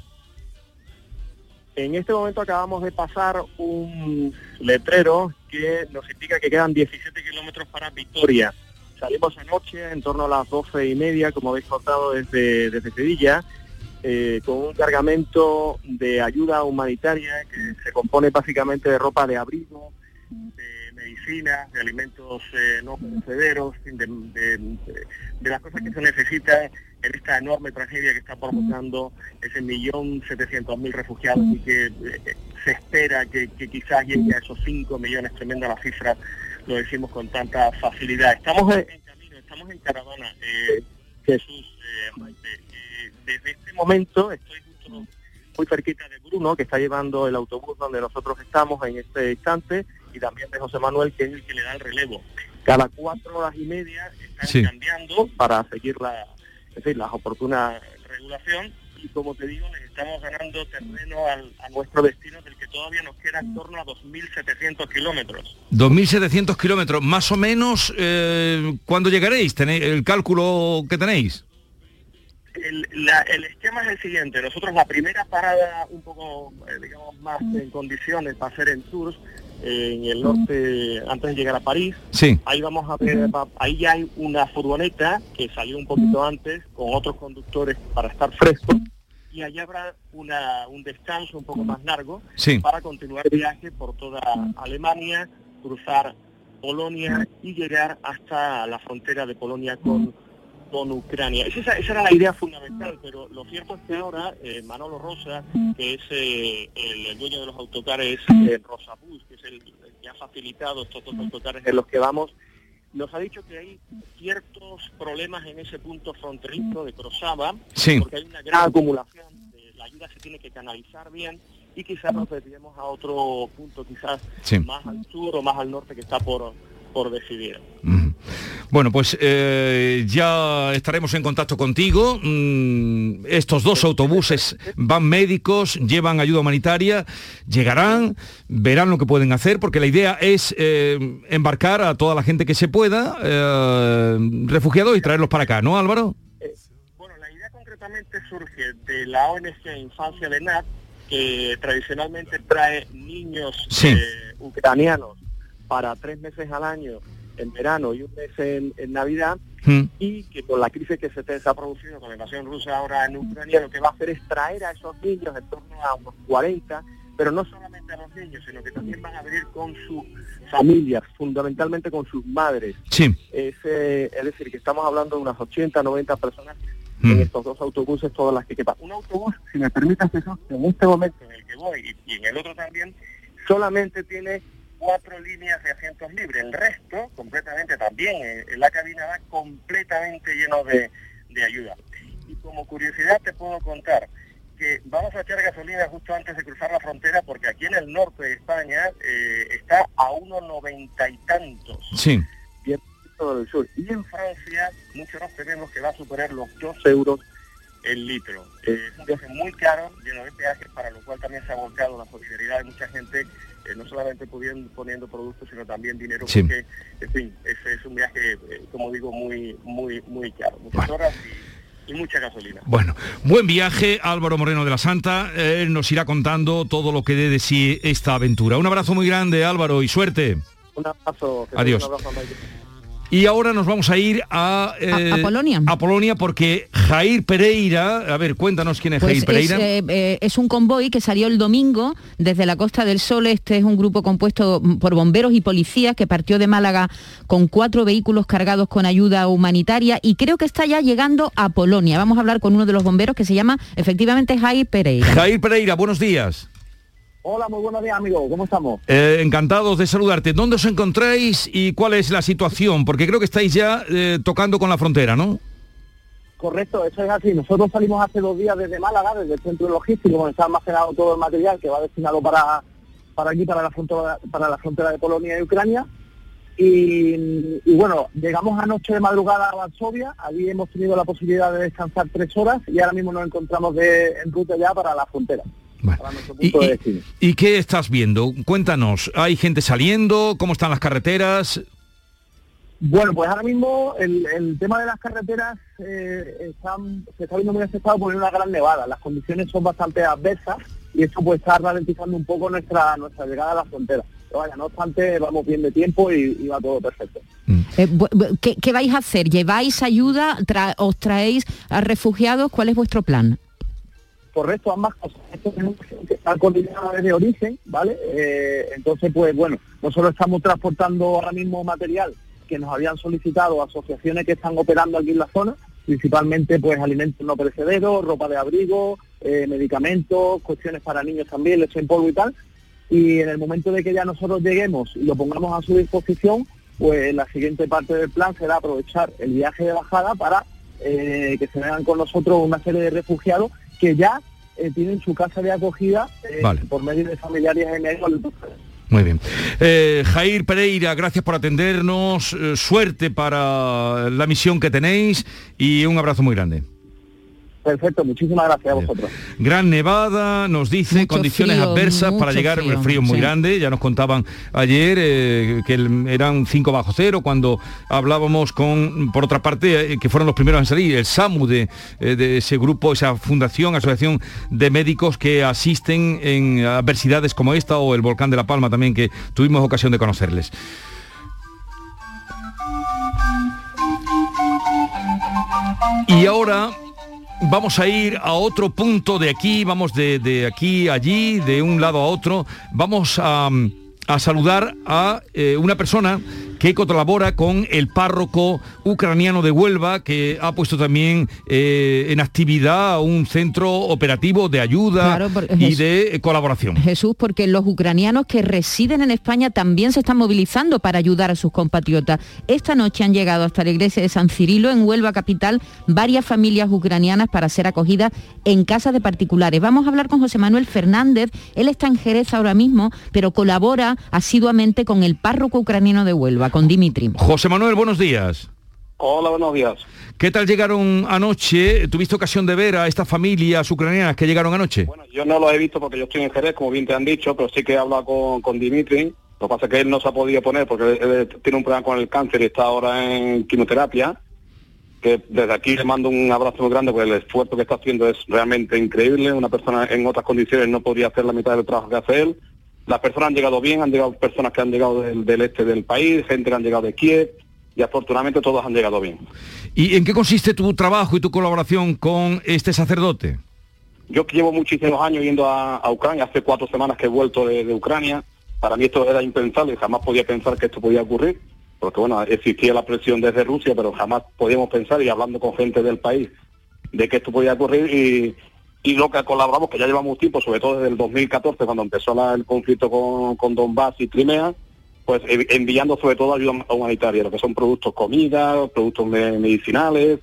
S17: En este momento acabamos de pasar un letrero que nos indica que quedan 17 kilómetros para Victoria. Salimos anoche en torno a las 12 y media, como habéis contado desde, Sevilla, eh, con un cargamento de ayuda humanitaria que se compone básicamente de ropa de abrigo, de medicinas, de alimentos eh, no perecederos, de- de- de las cosas que se necesitan en esta enorme tragedia que está provocando ese millón setecientos mil refugiados y que eh, se espera que, que quizás llegue a esos 5 millones, tremenda la cifra, lo decimos con tanta facilidad. Estamos en, en camino, estamos en caravana, eh, Jesús, eh, Maite. Eh, desde este momento estoy justo muy cerquita de Bruno, que está llevando el autobús donde nosotros estamos en este instante, y también de José Manuel, que es el que le da el relevo. Cada cuatro horas y media están
S2: Sí.
S17: cambiando para seguir la, es decir, las oportunas regulación y como te digo, les estamos ganando terreno al- a nuestro destino del que todavía nos queda en torno a 2.700 kilómetros.
S2: 2.700 kilómetros, más o menos, eh, ¿cuándo llegaréis? ¿Tenéis el cálculo que tenéis?
S17: El, la- el esquema es el siguiente, nosotros la primera parada un poco, eh, digamos, más en condiciones va a ser en Tours, en el norte, antes de llegar a París.
S2: Sí.
S17: Ahí vamos a ver, ahí ya hay una furgoneta que salió un poquito antes con otros conductores para estar frescos y allá habrá una, un descanso un poco más largo
S2: Sí.
S17: para continuar el viaje por toda Alemania, cruzar Polonia y llegar hasta la frontera de Polonia con, con Ucrania. Esa, esa era la idea fundamental, pero lo cierto es que ahora eh, Manolo Rosa, que es eh, el, dueño de los autocares eh, Rosa Bus, que es el, el que ha facilitado estos dos autocares en los que vamos, nos ha dicho que hay ciertos problemas en ese punto fronterizo de Crosaba,
S2: Sí.
S17: porque hay una gran acumulación, de- la ayuda se tiene que canalizar bien y quizás nos desviemos a otro punto quizás
S2: Sí.
S17: más al sur o más al norte que está por, por decidir.
S2: Bueno, pues eh, ya estaremos en contacto contigo. Mm, estos dos autobuses van médicos, llevan ayuda humanitaria, llegarán, verán lo que pueden hacer, porque la idea es eh, embarcar a toda la gente que se pueda, eh, refugiados, y traerlos para acá, ¿no, Álvaro?
S17: concretamente surge de la ONG Infancia de NAT, que tradicionalmente trae niños
S2: Sí.
S17: eh, ucranianos para tres meses al año en verano y un mes en, en Navidad,
S2: Mm.
S17: y que con la crisis que se, ha producido con la invasión rusa ahora en Ucrania, lo que va a hacer es traer a esos niños en torno a unos 40, pero no solamente a los niños, sino que también van a venir con sus familias, fundamentalmente con sus madres.
S2: Sí.
S17: Es, eh, es decir, que estamos hablando de unas 80, 90 personas en estos dos autobuses, todas las que quepan. Un autobús, si me permitas eso, en este momento en el que voy y, y en el otro también, solamente tiene cuatro líneas de asientos libres. El resto, completamente también, eh, en la cabina va completamente lleno de, de ayuda. Y como curiosidad te puedo contar
S23: que vamos a echar gasolina justo antes de cruzar la frontera porque aquí en el norte de España eh, está a unos noventa y tantos.
S2: Sí.
S23: Y en todo el sur. Y en Francia muchos nos tememos que va a superar los dos euros el litro. Eh, es un viaje muy caro, lleno de peajes, para lo cual también se ha volcado la solidaridad de mucha gente, eh, no solamente pudiendo, poniendo productos, sino también dinero,
S2: Sí.
S23: porque, en fin, es, es un viaje, eh, como digo, muy, muy, muy caro. Muchas horas y, y mucha gasolina.
S2: Bueno, buen viaje, Álvaro Moreno de la Santa. Él nos irá contando todo lo que dé de sí esta aventura. Un abrazo muy grande, Álvaro, y suerte.
S23: Un abrazo.
S2: Adiós.
S23: un abrazo.
S2: Y ahora nos vamos a ir a, eh,
S3: A- a Polonia.
S2: A Polonia porque Jair Pereira, a ver, cuéntanos quién es
S3: Pues
S2: Jair
S3: es,
S2: Pereira.
S3: eh, eh, es un convoy que salió el domingo desde la Costa del Sol. Este es un grupo compuesto por bomberos y policías que partió de Málaga con cuatro vehículos cargados con ayuda humanitaria y creo que está ya llegando a Polonia. Vamos a hablar con uno de los bomberos que se llama efectivamente Jair Pereira.
S2: Jair Pereira, buenos días.
S24: Hola, muy buenos días, amigo. ¿Cómo estamos?
S2: Eh, encantados de saludarte. ¿Dónde os encontráis y cuál es la situación? Porque creo que estáis ya eh, tocando con la frontera, ¿no?
S24: Correcto, eso es así. Nosotros salimos hace dos días desde Málaga, desde el centro logístico, donde está almacenado todo el material que va destinado para, para aquí, para la frontera, para la frontera de Polonia y Ucrania. Y, y bueno, llegamos anoche de madrugada a Varsovia, allí hemos tenido la posibilidad de descansar tres horas y ahora mismo nos encontramos de, en ruta ya para la frontera. Para nuestro punto de destino.
S2: ¿Y qué estás viendo? Cuéntanos, ¿hay gente saliendo? ¿Cómo están las carreteras?
S24: Bueno, pues ahora mismo el, el tema de las carreteras eh, están- se está viendo muy afectado por una gran nevada. Las condiciones son bastante adversas y esto pues está ralentizando un poco nuestra nuestra llegada a la frontera. Pero vaya, no obstante, vamos bien de tiempo y, y va todo perfecto.
S3: Eh, bu- bu- ¿qué, qué vais a hacer? ¿Lleváis ayuda? Tra- ¿Os traéis a refugiados? ¿Cuál es vuestro plan?
S24: Correcto, ambas cosas. Esto estar coordinado desde origen, ¿vale? Eh, entonces, pues bueno, nosotros estamos transportando ahora mismo material que nos habían solicitado asociaciones que están operando aquí en la zona, principalmente pues alimentos no perecederos, ropa de abrigo, eh, medicamentos, cuestiones para niños también, leche en polvo y tal. Y en el momento de que ya nosotros lleguemos y lo pongamos a su disposición, pues la siguiente parte del plan será aprovechar el viaje de bajada para eh, que se vengan con nosotros una serie de refugiados que ya eh, tienen su casa de acogida eh,
S2: Vale.
S24: por medio de familiares en el
S2: Muy bien. Eh, Jair Pereira, gracias por atendernos, eh, suerte para la misión que tenéis y un abrazo muy grande.
S24: Perfecto, muchísimas gracias a vosotros.
S2: Gran nevada, nos dice, condiciones
S24: frío,
S2: adversas para llegar,
S24: frío,
S2: el frío muy
S24: sí.
S2: grande, ya nos contaban ayer eh, que el- eran 5 bajo cero cuando hablábamos con, por otra parte, eh, que fueron los primeros en salir, el SAMU de, eh, de ese grupo, esa fundación, asociación de médicos que asisten en adversidades como esta o el volcán de La Palma también, que tuvimos ocasión de conocerles. Y ahora vamos a ir a otro punto de aquí, vamos de, de aquí a allí, de un lado a otro. Vamos a, a saludar a eh, una persona que colabora con el párroco ucraniano de Huelva, que ha puesto también eh, en actividad un centro operativo de ayuda
S3: Claro,
S2: y de eh, colaboración.
S3: Jesús, porque los ucranianos que residen en España también se están movilizando para ayudar a sus compatriotas. Esta noche han llegado hasta la iglesia de San Cirilo, en Huelva Capital, varias familias ucranianas para ser acogidas en casas de particulares. Vamos a hablar con José Manuel Fernández. Él está en Jerez ahora mismo, pero colabora asiduamente con el párroco ucraniano de Huelva, con Dimitri.
S2: José Manuel, buenos días.
S25: Hola, buenos días.
S2: ¿Qué tal llegaron anoche? ¿Tuviste ocasión de ver a estas familias ucranianas que llegaron anoche?
S25: Yo no lo he visto porque yo estoy en Jerez, como bien te han dicho, pero sí que he hablado con, con Dimitri. Lo que pasa es que él no se ha podido poner porque él, él tiene un problema con el cáncer y está ahora en quimioterapia. Que desde aquí le mando un abrazo muy grande porque el esfuerzo que está haciendo es realmente increíble. Una persona en otras condiciones no podría hacer la mitad del trabajo que hace él. Las personas han llegado bien, han llegado personas que han llegado del, del este del país, gente que han llegado de Kiev y afortunadamente todos han llegado bien.
S2: ¿Y en qué consiste tu trabajo y tu colaboración con este sacerdote?
S25: Yo llevo muchísimos años yendo a, a Ucrania, hace cuatro semanas que he vuelto de, de Ucrania, para mí esto era impensable, jamás podía pensar que esto podía ocurrir, porque bueno, existía la presión desde Rusia, pero jamás podíamos pensar, y hablando con gente del país, de que esto podía ocurrir, y, y lo que colaboramos, que ya llevamos tiempo, sobre todo desde el 2014, cuando empezó la- el conflicto con, con Donbass y Crimea, pues envi- enviando sobre todo ayuda humanitaria, lo que son productos comida, productos me- medicinales,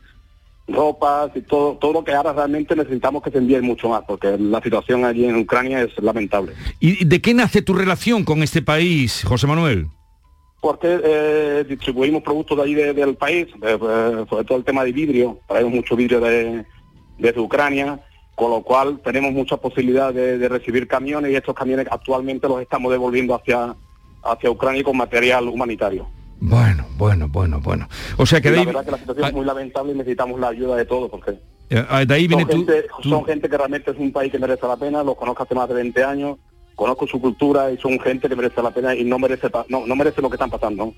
S25: ropas y todo, todo lo que ahora realmente necesitamos que se envíe mucho más, porque la situación allí en Ucrania es lamentable.
S2: ¿Y de qué nace tu relación con este país, José Manuel?
S25: Porque eh, distribuimos productos de allí de- del país, eh, eh, sobre todo el tema de vidrio, traemos mucho vidrio de, desde Ucrania, con lo cual tenemos muchas posibilidades de, de recibir camiones y estos camiones actualmente los estamos devolviendo hacia, hacia Ucrania con material humanitario.
S2: Bueno, bueno, bueno, bueno. O sea que de
S25: la
S2: ahí,
S25: verdad que la situación es muy lamentable y necesitamos la ayuda de todos, porque
S2: eh, de ahí viene
S25: son, gente, son gente que realmente es un país que merece la pena, los conozco hace más de 20 años, conozco su cultura y son gente que merece la pena y no merece no, no merece lo que están pasando.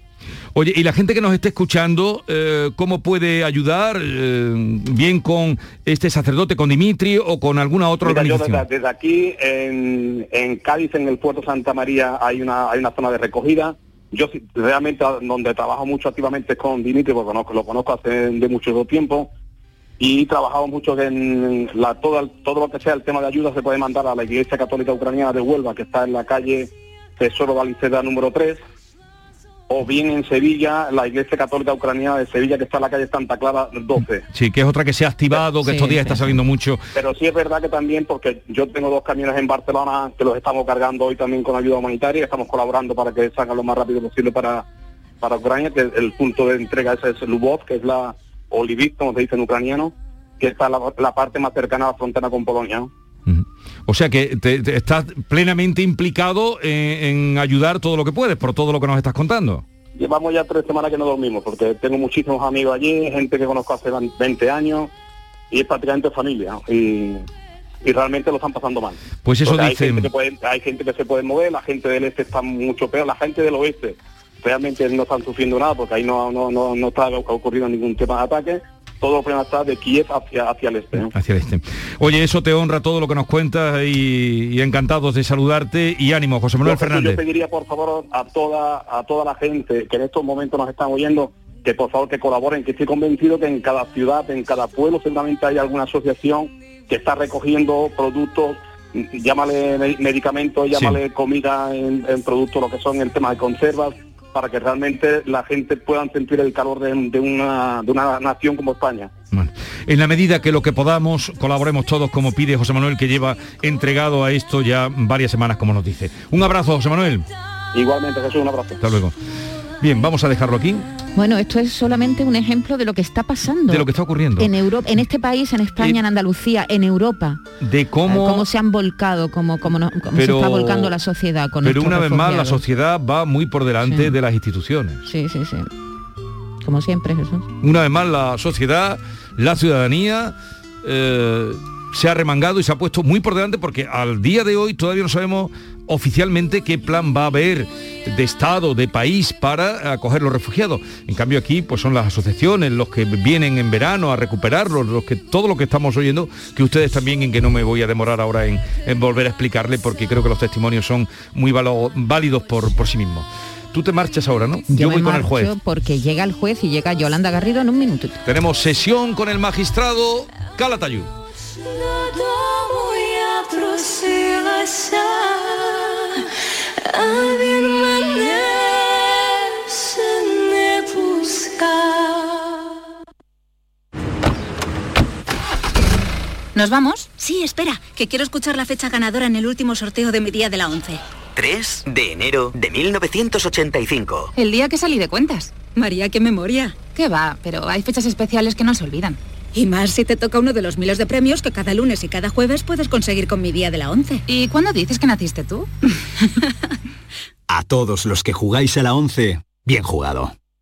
S2: Oye, y la gente que nos esté escuchando, eh, ¿cómo puede ayudar? Eh, bien con este sacerdote, con Dimitri o con alguna otra
S25: Mira, yo
S2: organización.
S25: desde, desde aquí en, en Cádiz, en el puerto Santa María, hay una, hay una zona de recogida. Yo realmente donde trabajo mucho activamente es con Dimitri, porque conozco, lo conozco hace de mucho tiempo. Y trabajamos mucho en la, todo, el- todo lo que sea el tema de ayuda se puede mandar a la Iglesia Católica Ucraniana de Huelva, que está en la calle Tesoro Valiceda número 3, o bien en Sevilla, la Iglesia Católica Ucraniana de Sevilla, que está en la calle Santa Clara 12.
S2: Sí, que es otra que se ha activado, que
S25: Sí,
S2: estos días
S25: sí.
S2: está saliendo mucho.
S25: Pero sí es verdad que también, porque yo tengo dos camiones en Barcelona que los estamos cargando hoy también con ayuda humanitaria, estamos colaborando para que salgan lo más rápido posible para, para Ucrania, que el punto de entrega ese es Lubov, que es la Olivit, como se dice en ucraniano, que está la, la parte más cercana a la frontera con Polonia. ¿no?
S2: O sea que te- te estás plenamente implicado en, en ayudar todo lo que puedes, por todo lo que nos estás contando.
S25: Llevamos ya tres semanas que no dormimos, porque tengo muchísimos amigos allí, gente que conozco hace 20 años, y es prácticamente familia, y, y realmente lo están pasando mal.
S2: Pues eso
S25: Porque hay gente, que puede- hay gente que se puede mover, la gente del este está mucho peor, la gente del oeste realmente no están sufriendo nada, porque ahí no, no, no, no está ocurriendo ningún tema de ataque, todo el problema está de Kiev hacia, hacia el este. ¿no?
S2: Hacia el este. Oye, eso te honra todo lo que nos cuentas y, y encantados de saludarte y ánimo, José Manuel Fernández.
S25: Yo pediría por favor a toda a toda la gente que en estos momentos nos están oyendo que por favor que colaboren, que estoy convencido que en cada ciudad, en cada pueblo seguramente hay alguna asociación que está recogiendo productos, llámale me- medicamentos,
S2: Sí.
S25: llámale comida en, en productos, lo que son el tema de conservas, para que realmente la gente pueda sentir el calor de, de una, de una nación como España.
S2: En la medida que lo que podamos, colaboremos todos, como pide José Manuel, que lleva entregado a esto ya varias semanas, como nos dice. Un abrazo, José Manuel.
S25: Igualmente, Jesús, un abrazo.
S2: Hasta luego. Bien, vamos a dejarlo aquí,
S3: Bueno, esto es solamente un ejemplo de lo que está pasando.
S2: de lo que está ocurriendo.
S3: En Europa, en este país, en España, en Andalucía, en Europa,
S2: De cómo...
S3: cómo se han volcado, cómo, cómo, no- cómo
S2: Pero-
S3: se está volcando la sociedad con
S2: Pero una vez más, la sociedad va muy por delante
S3: Sí.
S2: de las instituciones.
S3: Sí, sí, sí. Como siempre, Jesús.
S2: Una vez más, la sociedad, la ciudadanía, eh, se ha remangado y se ha puesto muy por delante porque al día de hoy todavía no sabemos oficialmente qué plan va a haber de Estado, de país para acoger los refugiados. En cambio aquí pues son las asociaciones, los que vienen en verano a recuperarlos, los que, todo lo que estamos oyendo, que ustedes también, en que no me voy a demorar ahora en, en volver a explicarle porque creo que los testimonios son muy valo- válidos por, por sí mismos. Tú te marchas ahora, ¿no?
S3: Yo,
S2: voy
S3: me
S2: con el juez.
S3: porque llega el juez y llega Yolanda Garrido en un minuto.
S2: Tenemos sesión con el magistrado Calatayud.
S26: ¿Nos vamos? Sí, espera, que quiero escuchar la fecha ganadora en el último sorteo de mi día de la 11.
S27: 3 de enero de 1985.
S26: El día que salí de cuentas. María, qué memoria.
S28: ¿Qué va? Pero hay fechas especiales que no se olvidan.
S26: Y más si te toca uno de los miles de premios que cada lunes y cada jueves puedes conseguir con mi día de la 11.
S28: ¿Y cuándo dices que naciste tú?
S29: A todos los que jugáis a la 11, bien jugado.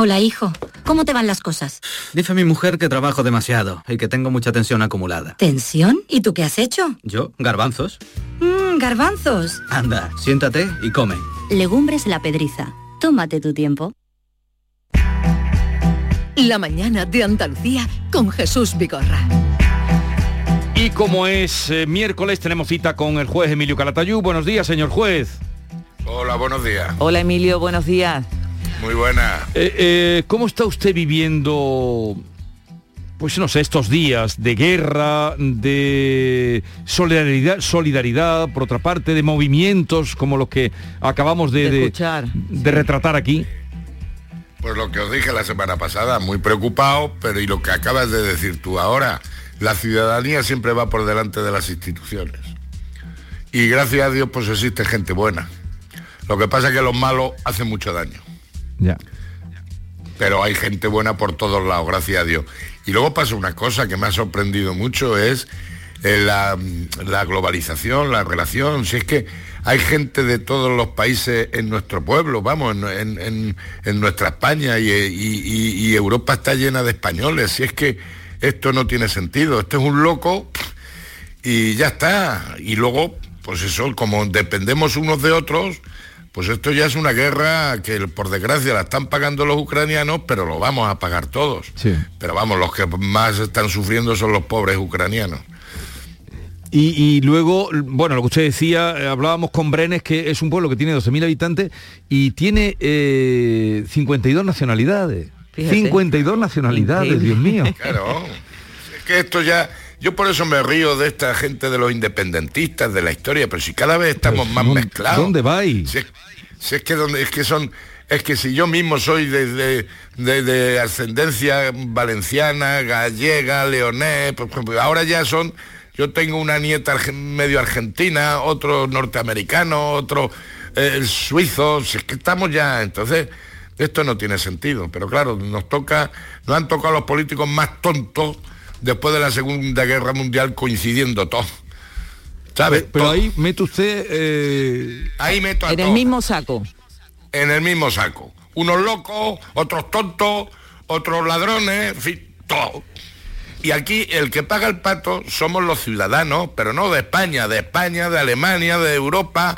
S30: Hola, hijo. ¿Cómo te van las cosas?
S31: Dice mi mujer que trabajo demasiado y que tengo mucha tensión acumulada.
S30: ¿Tensión? ¿Y tú qué has hecho?
S31: ¿Yo? ¿Garbanzos?
S30: Mmm, garbanzos.
S31: Anda, siéntate y come.
S32: Legumbres la pedriza. Tómate tu tiempo.
S1: La mañana de Andalucía con Jesús Vigorra.
S2: Y como es eh, miércoles, tenemos cita con el juez Emilio Calatayú. Buenos días, señor juez.
S33: Hola, buenos días.
S34: Hola Emilio, buenos días.
S33: Muy buena.
S2: Eh, eh, ¿Cómo está usted viviendo, pues no sé, estos días de guerra, de solidaridad, solidaridad, por otra parte, de movimientos como los que acabamos de,
S34: De
S2: de-
S34: escuchar.
S2: de retratar aquí?
S33: Pues lo que os dije la semana pasada, muy preocupado, pero y lo que acabas de decir tú ahora, la ciudadanía siempre va por delante de las instituciones. Y gracias a Dios pues existe gente buena. Lo que pasa es que los malos hacen mucho daño. Pero hay gente buena por todos lados, gracias a Dios. Y luego pasa una cosa que me ha sorprendido mucho, es eh, la, globalización, la relación. Si es que hay gente de todos los países en nuestro pueblo, vamos, en, nuestra España y- y Europa está llena de españoles. Si es que esto no tiene sentido, esto es un loco y ya está. Y luego, pues eso, como dependemos unos de otros, pues esto ya es una guerra que por desgracia la están pagando los ucranianos, pero lo vamos a pagar todos.
S2: Sí.
S33: Pero vamos, los que más están sufriendo son los pobres ucranianos.
S2: Y, y luego, bueno, lo que usted decía, eh, hablábamos con Brenes, que es un pueblo que tiene 12.000 habitantes y tiene eh, 52 nacionalidades.
S33: Fíjate.
S2: 52 nacionalidades, Dios mío.
S33: Claro. Es que esto ya... Yo por eso me río de esta gente de los independentistas, de la historia, pero si cada vez estamos más
S2: ¿dónde-
S33: mezclados.
S2: dónde vais?
S33: Si es, si es que donde, es que son, es que si yo mismo soy de, de- de- de ascendencia valenciana, gallega, leonés, pues, pues, ahora ya son, yo tengo una nieta medio argentina, otro norteamericano, otro eh, suizo, si es que estamos ya, entonces esto no tiene sentido, pero claro, nos toca, nos han tocado los políticos más tontos después de la Segunda Guerra Mundial coincidiendo todos. ¿Sabes?
S2: Pero ahí mete usted... eh,
S33: Ahí meto a
S34: En el mismo saco.
S33: en el mismo saco. Unos locos, otros tontos, otros ladrones, en fin, todo. Y aquí el que paga el pato somos los ciudadanos, pero no de España, de España, de Alemania, de Europa,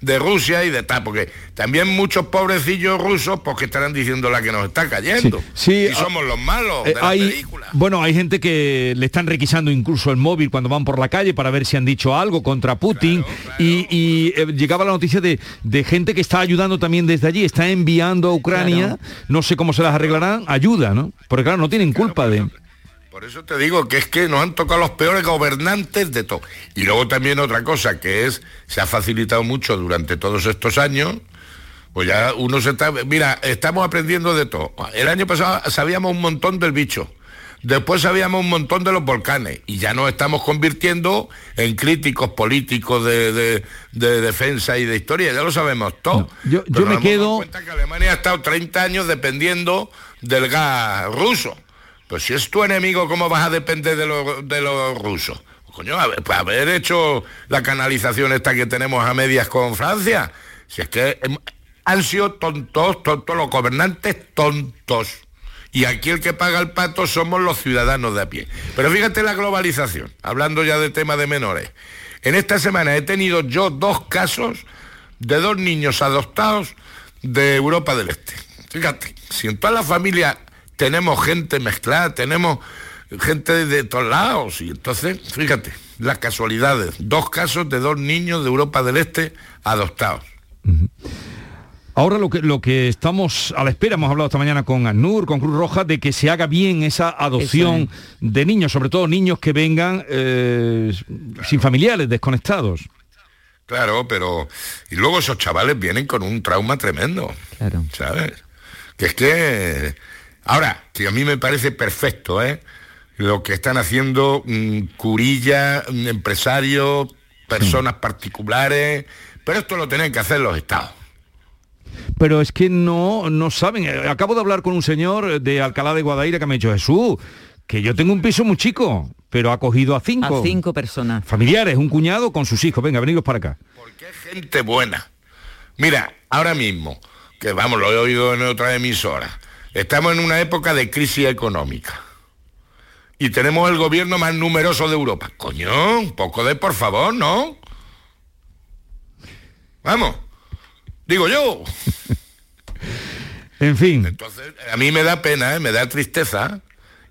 S33: de Rusia y de tal, porque también muchos pobrecillos rusos porque estarán diciendo la que nos está cayendo.
S2: Sí,
S33: y
S2: ah,
S33: somos los malos
S2: Eh,
S33: de la
S2: hay,
S33: película.
S2: bueno, hay gente que le están requisando incluso el móvil cuando van por la calle para ver si han dicho algo contra Putin y, y, eh, llegaba la noticia de, de gente que está ayudando también desde allí, está enviando a Ucrania, no sé cómo se las arreglarán, ayuda, ¿no? Porque claro, no tienen culpa de...
S33: Por eso te digo que es que nos han tocado los peores gobernantes de todo. Y luego también otra cosa que es, se ha facilitado mucho durante todos estos años, pues ya uno se está, mira, estamos aprendiendo de todo. El año pasado sabíamos un montón del bicho. Después sabíamos un montón de los volcanes y ya nos estamos convirtiendo en críticos políticos de, de- de defensa y de historia, ya lo sabemos todo.
S2: yo me quedo-
S33: cuenta que Alemania ha estado 30 años dependiendo del gas ruso. Pues si es tu enemigo, ¿cómo vas a depender de los rusos? Coño, haber, pues haber hecho la canalización esta que tenemos a medias con Francia. Si es que hem- han sido tontos, tontos, los gobernantes tontos. Y aquí el que paga el pato somos los ciudadanos de a pie. Pero fíjate la globalización, hablando ya de tema de menores. En esta semana he tenido yo dos casos de dos niños adoptados de Europa del Este. Fíjate, si en toda la familia tenemos gente mezclada, tenemos gente de, todos lados, y entonces, fíjate, las casualidades, dos casos de dos niños de Europa del Este adoptados.
S2: Ahora lo que, lo que estamos a la espera, hemos hablado esta mañana con ANUR, con Cruz Roja, de que se haga bien esa adopción de niños, sobre todo niños que vengan eh, sin familiares, desconectados.
S33: Claro, pero... Y luego esos chavales vienen con un trauma tremendo.
S3: Claro.
S33: ¿Sabes? Que es que... Ahora, que a mí me parece perfecto, ¿eh? Lo que están haciendo mm, Curilla, mm, empresarios, personas particulares, pero esto lo tienen que hacer los estados.
S2: Pero es que no, no saben. Eh, Acabo de hablar con un señor de Alcalá de Guadaira que me ha dicho, Jesús, que yo tengo un piso muy chico, pero ha cogido a cinco.
S35: A cinco personas.
S2: Familiares, un cuñado con sus hijos. Venga, veniros para acá.
S33: gente buena. Mira, ahora mismo, que vamos, lo he oído en otra emisora, estamos en una época de crisis económica. Y tenemos el gobierno más numeroso de Europa. Coño, un poco de por favor, ¿no? Vamos. Digo yo.
S2: En fin.
S33: Entonces, a mí me da pena, ¿eh? me da tristeza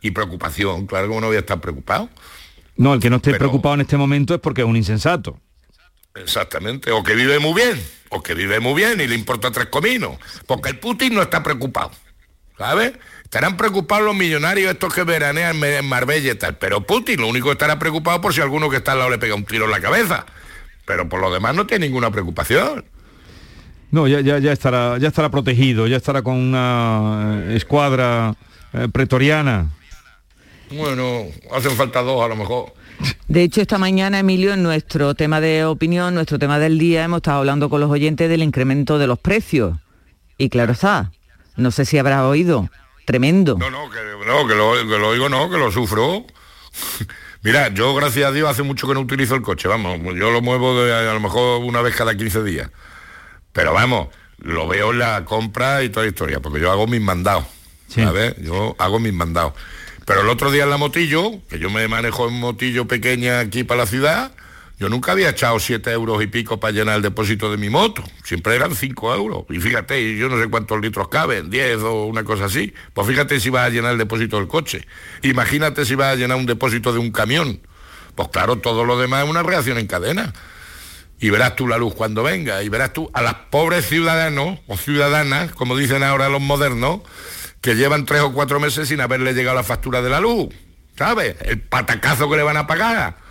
S33: y preocupación. Claro que uno voy a estar preocupado.
S2: No, el que no esté
S33: Pero-
S2: preocupado en este momento es porque es un insensato.
S33: Exactamente. O que vive muy bien. O que vive muy bien y le importa tres cominos. Porque el Putin no está preocupado. ¿Sabes? Estarán preocupados los millonarios estos que veranean en Marbella y tal. Pero Putin lo único que estará preocupado por si alguno que está al lado le pega un tiro en la cabeza. Pero por lo demás no tiene ninguna preocupación.
S2: No, ya, ya, ya estará, ya estará protegido, ya estará con una eh, escuadra eh, pretoriana.
S33: Bueno, hacen falta dos a lo mejor.
S35: De hecho, esta mañana, Emilio, en nuestro tema de opinión, nuestro tema del día, hemos estado hablando con los oyentes del incremento de los precios. Y claro está, no sé si habrás oído, tremendo.
S33: No, no, que, no, que lo, que lo oigo no, que lo sufro. Mira, yo gracias a Dios hace mucho que no utilizo el coche, vamos, yo lo muevo de, a lo mejor una vez cada 15 días. Pero vamos, lo veo en la compra y toda la historia, porque yo hago mis mandados. ¿sabes? Yo hago mis mandados. Pero el otro día en la motillo, que yo me manejo en motillo pequeña aquí para la ciudad, yo nunca había echado 7 euros y pico para llenar el depósito de mi moto. Siempre eran 5 euros. Y fíjate, yo no sé cuántos litros caben, 10 o una cosa así. Pues fíjate si vas a llenar el depósito del coche. Imagínate si vas a llenar un depósito de un camión. Pues claro, todo lo demás es una reacción en cadena. Y verás tú la luz cuando venga. Y verás tú a las pobres ciudadanos o ciudadanas, como dicen ahora los modernos, que llevan tres o cuatro meses sin haberle llegado la factura de la luz. ¿Sabes? El patacazo que le van a pagar.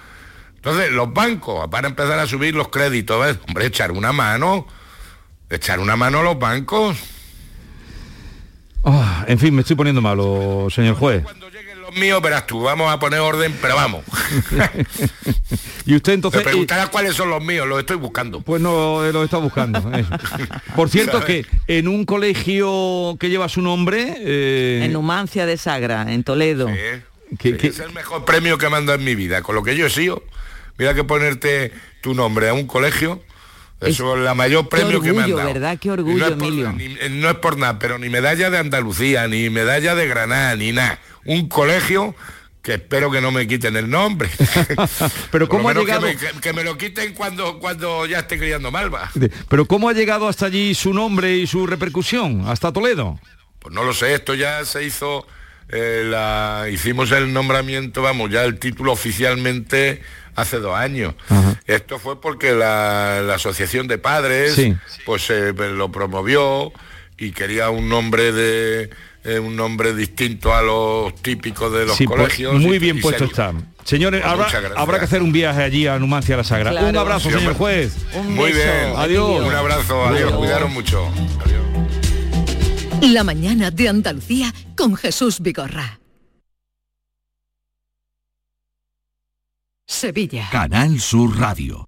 S33: Entonces, los bancos van a empezar a subir los créditos. ¿ves? Hombre, echar una mano. Echar una mano a los bancos.
S2: Ah, en fin, me estoy poniendo malo, señor juez.
S33: Los míos, verás tú, vamos a poner orden, pero vamos.
S2: Y usted entonces...
S33: Me preguntarás cuáles son los míos, los estoy buscando.
S2: Pues no eh, lo está buscando. eso. Por cierto, que en un colegio que lleva su nombre... eh,
S35: En Numancia de Sagra, en Toledo.
S2: que- que-
S33: Es el mejor premio que dado en mi vida. Con lo que yo he sido, mira que ponerte tu nombre a un colegio, eso es la mayor premio que me han dado.
S35: ¿verdad? Qué orgullo,
S33: no es, por,
S35: Emilio.
S33: ni- eh, no es por nada, pero ni medalla de Andalucía, ni medalla de Granada, ni nada. Un colegio que espero que no me quiten el nombre.
S2: Pero ¿cómo ha llegado?
S33: Que me, que- que me lo quiten cuando, cuando ya esté criando malva.
S2: Pero ¿cómo ha llegado hasta allí su nombre y su repercusión? Hasta Toledo.
S33: Pues no lo sé, esto ya se hizo, eh, la, hicimos el nombramiento, vamos, ya el título oficialmente hace dos años. Esto fue porque la, la Asociación de Padres,
S2: Sí.
S33: pues eh, lo promovió y quería un nombre de eh, un nombre distinto a los típicos de los
S2: Sí, pues,
S33: colegios.
S2: muy
S33: y-
S2: bien
S33: y
S2: puesto está. Señores,
S33: Pues
S2: habrá, que hacer un viaje allí a Numancia la Sagra.
S33: Claro.
S2: Un abrazo,
S33: Sí,
S2: señor juez.
S33: Muy bien.
S2: Adiós.
S33: Un abrazo, adiós, cuidaron mucho.
S1: La mañana de Andalucía con Jesús Vigorra. Sevilla.
S36: Canal Sur Radio.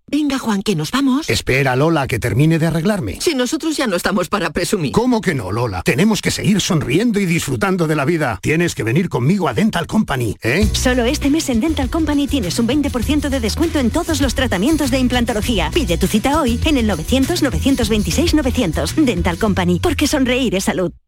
S1: Venga, Juan, que nos vamos.
S37: Espera, Lola, que termine de arreglarme.
S1: Si nosotros ya no estamos para presumir.
S37: ¿Cómo que no, Lola? Tenemos que seguir sonriendo y disfrutando de la vida. Tienes que venir conmigo a Dental Company, ¿eh?
S38: Solo este mes en Dental Company tienes un 20% de descuento en todos los tratamientos de implantología. Pide tu cita hoy en el 900-926-900. Dental Company, porque sonreír es salud.